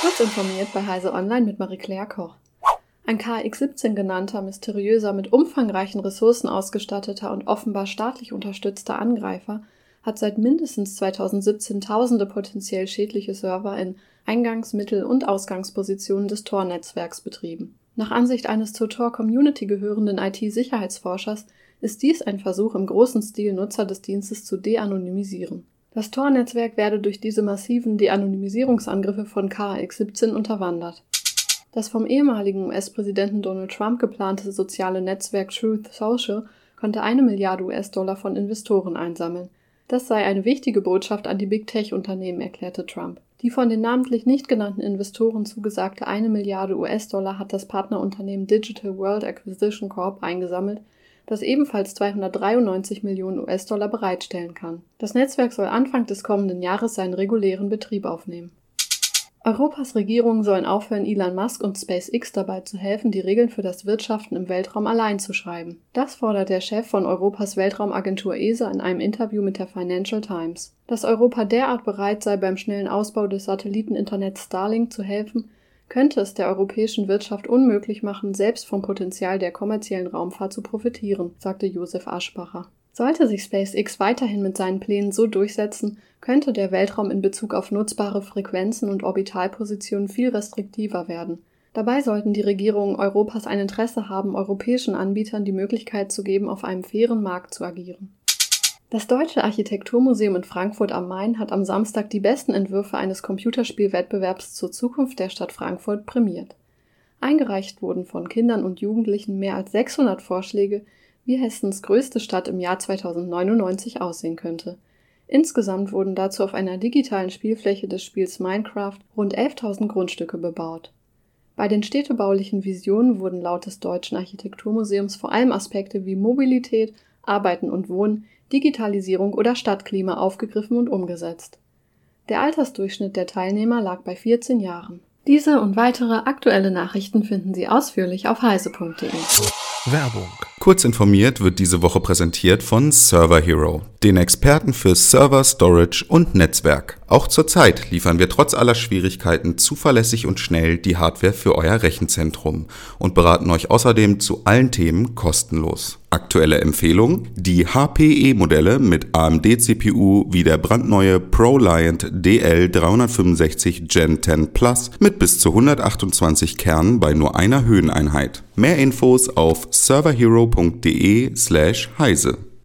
Kurz informiert bei Heise Online mit Marie-Claire Koch. Ein KX-17 genannter, mysteriöser, mit umfangreichen Ressourcen ausgestatteter und offenbar staatlich unterstützter Angreifer hat seit mindestens 2017 tausende potenziell schädliche Server in Eingangs-, Mittel- und Ausgangspositionen des Tor-Netzwerks betrieben. Nach Ansicht eines zur Tor-Community gehörenden IT-Sicherheitsforschers ist dies ein Versuch, im großen Stil Nutzer des Dienstes zu de-anonymisieren. Das Tor-Netzwerk werde durch diese massiven De-Anonymisierungsangriffe von KX-17 unterwandert. Das vom ehemaligen US-Präsidenten Donald Trump geplante soziale Netzwerk Truth Social konnte eine Milliarde US-Dollar von Investoren einsammeln. Das sei eine wichtige Botschaft an die Big Tech-Unternehmen, erklärte Trump. Die von den namentlich nicht genannten Investoren zugesagte eine Milliarde US-Dollar hat das Partnerunternehmen Digital World Acquisition Corp eingesammelt, das ebenfalls 293 Millionen US-Dollar bereitstellen kann. Das Netzwerk soll Anfang des kommenden Jahres seinen regulären Betrieb aufnehmen. Europas Regierungen sollen aufhören, Elon Musk und SpaceX dabei zu helfen, die Regeln für das Wirtschaften im Weltraum allein zu schreiben. Das fordert der Chef von Europas Weltraumagentur ESA in einem Interview mit der Financial Times. Dass Europa derart bereit sei, beim schnellen Ausbau des Satelliteninternets Starlink zu helfen, könnte es der europäischen Wirtschaft unmöglich machen, selbst vom Potenzial der kommerziellen Raumfahrt zu profitieren, sagte Josef Aschbacher. Sollte sich SpaceX weiterhin mit seinen Plänen so durchsetzen, könnte der Weltraum in Bezug auf nutzbare Frequenzen und Orbitalpositionen viel restriktiver werden. Dabei sollten die Regierungen Europas ein Interesse haben, europäischen Anbietern die Möglichkeit zu geben, auf einem fairen Markt zu agieren. Das Deutsche Architekturmuseum in Frankfurt am Main hat am Samstag die besten Entwürfe eines Computerspielwettbewerbs zur Zukunft der Stadt Frankfurt prämiert. Eingereicht wurden von Kindern und Jugendlichen mehr als 600 Vorschläge, wie Hessens größte Stadt im Jahr 2099 aussehen könnte. Insgesamt wurden dazu auf einer digitalen Spielfläche des Spiels Minecraft rund 11.000 Grundstücke bebaut. Bei den städtebaulichen Visionen wurden laut des Deutschen Architekturmuseums vor allem Aspekte wie Mobilität, Arbeiten und Wohnen, Digitalisierung oder Stadtklima aufgegriffen und umgesetzt. Der Altersdurchschnitt der Teilnehmer lag bei 14 Jahren. Diese und weitere aktuelle Nachrichten finden Sie ausführlich auf heise.de. Werbung. Kurz informiert wird diese Woche präsentiert von Server Hero, den Experten für Server, Storage und Netzwerk. Auch zurzeit liefern wir trotz aller Schwierigkeiten zuverlässig und schnell die Hardware für euer Rechenzentrum und beraten euch außerdem zu allen Themen kostenlos. Aktuelle Empfehlung: Die HPE-Modelle mit AMD-CPU wie der brandneue ProLiant DL365 Gen 10 Plus mit bis zu 128 Kernen bei nur einer Höheneinheit. Mehr Infos auf serverhero.de/heise.